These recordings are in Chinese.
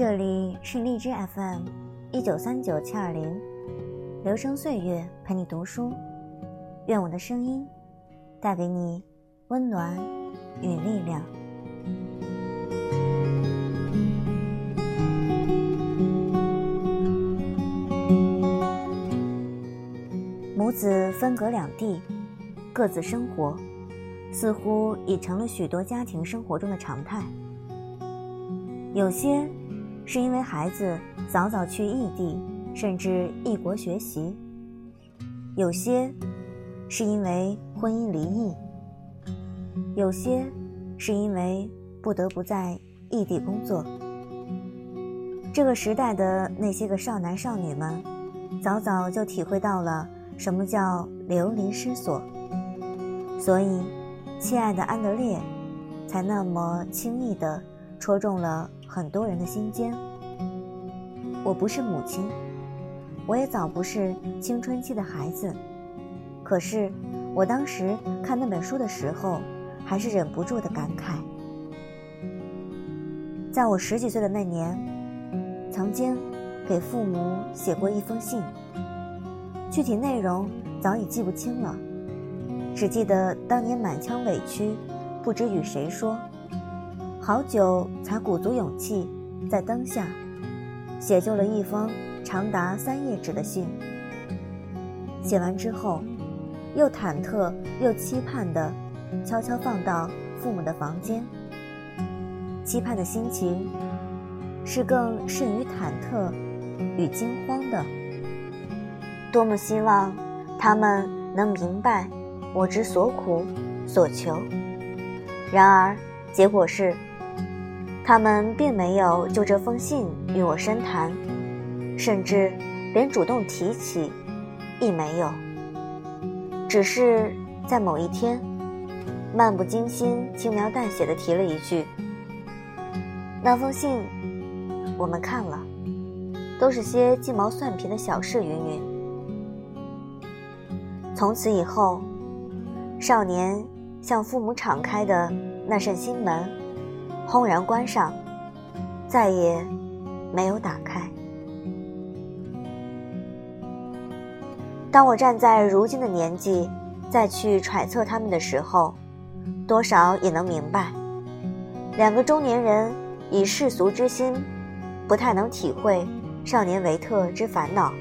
这里是荔枝 FM 一九三九七二零，留声岁月陪你读书，愿我的声音带给你温暖与力量。母子分隔两地，各自生活，似乎已成了许多家庭生活中的常态。有些是因为孩子早早去异地，甚至异国学习；有些是因为婚姻离异；有些是因为不得不在异地工作。这个时代的那些个少男少女们，早早就体会到了。什么叫流离失所？所以，亲爱的安德烈，才那么轻易地戳中了很多人的心间。我不是母亲，我也早不是青春期的孩子，可是，我当时看那本书的时候，还是忍不住的感慨。在我十几岁的那年，曾经给父母写过一封信。具体内容早已记不清了，只记得当年满腔委屈，不知与谁说，好久才鼓足勇气，在灯下写就了一封长达三页纸的信。写完之后，又忐忑又期盼地悄悄放到父母的房间。期盼的心情是更甚于忐忑与惊慌的。多么希望他们能明白我之所苦所求，然而结果是，他们并没有就这封信与我深谈，甚至连主动提起亦没有。只是在某一天，漫不经心、轻描淡写的提了一句：“那封信我们看了，都是些鸡毛蒜皮的小事。”云云。从此以后，少年向父母敞开的那扇心门，轰然关上，再也没有打开。当我站在如今的年纪，再去揣测他们的时候，多少也能明白，两个中年人以世俗之心，不太能体会少年维特之烦恼，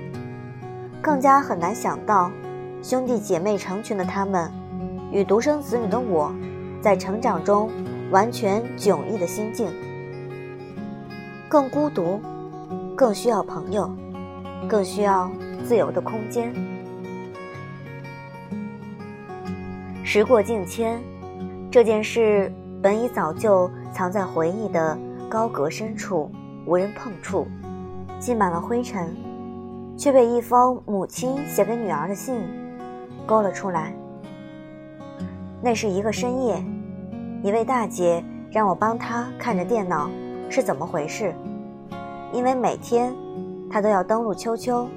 更加很难想到。兄弟姐妹成群的他们，与独生子女的我，在成长中完全迥异的心境，更孤独，更需要朋友，更需要自由的空间。时过境迁，这件事本已早就藏在回忆的高阁深处，无人碰触，积满了灰尘，却被一封母亲写给女儿的信。勾了出来。那是一个深夜，一位大姐让我帮她看着电脑是怎么回事，因为每天她都要登录秋秋，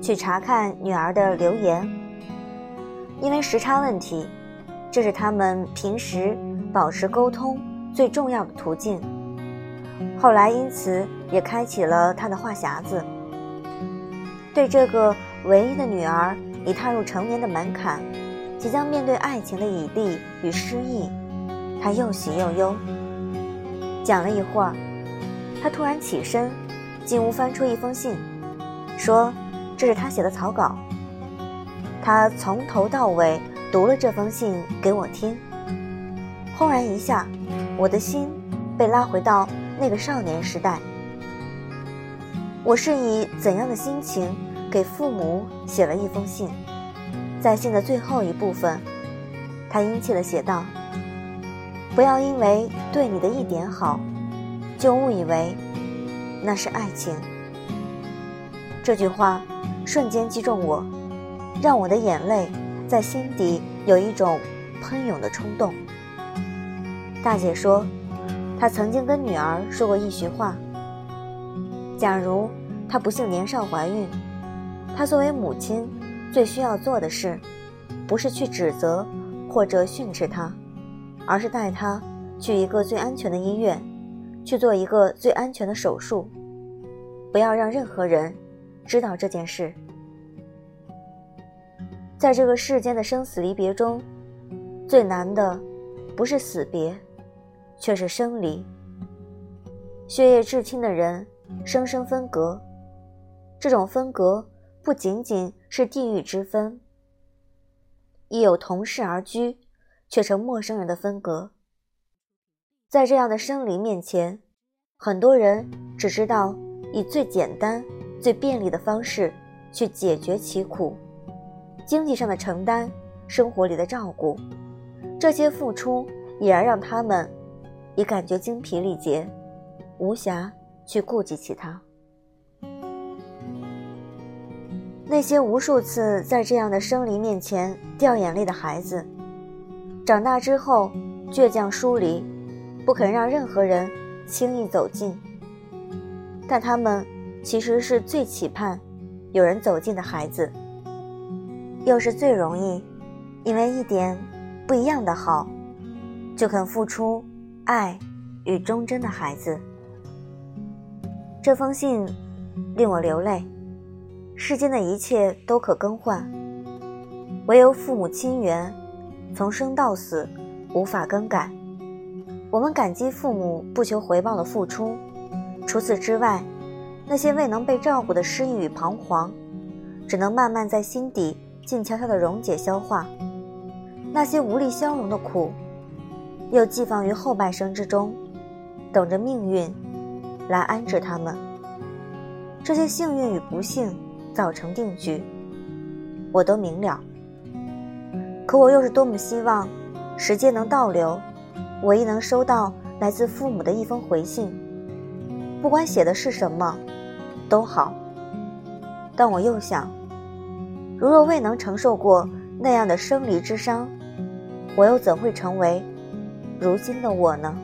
去查看女儿的留言。因为时差问题，这是他们平时保持沟通最重要的途径。后来因此也开启了他的话匣子，对这个唯一的女儿。已踏入成年的门槛，即将面对爱情的绮丽与失意，他又喜又忧。讲了一会儿，他突然起身，进屋翻出一封信，说：“这是他写的草稿。”他从头到尾读了这封信给我听。轰然一下，我的心被拉回到那个少年时代。我是以怎样的心情？给父母写了一封信，在信的最后一部分，他殷切地写道：“不要因为对你的一点好，就误以为那是爱情。”这句话瞬间击中我，让我的眼泪在心底有一种喷涌的冲动。大姐说，她曾经跟女儿说过一句话：“假如她不幸年少怀孕。”她作为母亲，最需要做的事，不是去指责或者训斥她，而是带他去一个最安全的医院，去做一个最安全的手术，不要让任何人知道这件事。在这个世间的生死离别中，最难的不是死别，却是生离。血液至亲的人生生分隔，这种分隔不仅仅是地域之分，亦有同室而居却成陌生人的分隔。在这样的生离面前，很多人只知道以最简单、最便利的方式去解决其苦，经济上的承担，生活里的照顾，这些付出已然让他们已感觉精疲力竭，无暇去顾及其他。那些无数次在这样的生离面前掉眼泪的孩子，长大之后倔强疏离。不肯让任何人轻易走近，但他们其实是最期盼有人走近的孩子，又是最容易因为一点不一样的好就肯付出爱与忠贞的孩子。这封信令我流泪。世间的一切都可更换，唯有父母亲缘，从生到死无法更改。我们感激父母不求回报的付出，除此之外，那些未能被照顾的失意与彷徨，只能慢慢在心底静悄悄地溶解消化；那些无力消融的苦，又寄放于后半生之中，等着命运来安置他们。这些幸运与不幸早成定局，我都明了。可我又是多么希望时间能倒流。我亦能收到来自父母的一封回信，不管写的是什么，都好。但我又想，如若未能承受过那样的生离之伤，我又怎会成为如今的我呢？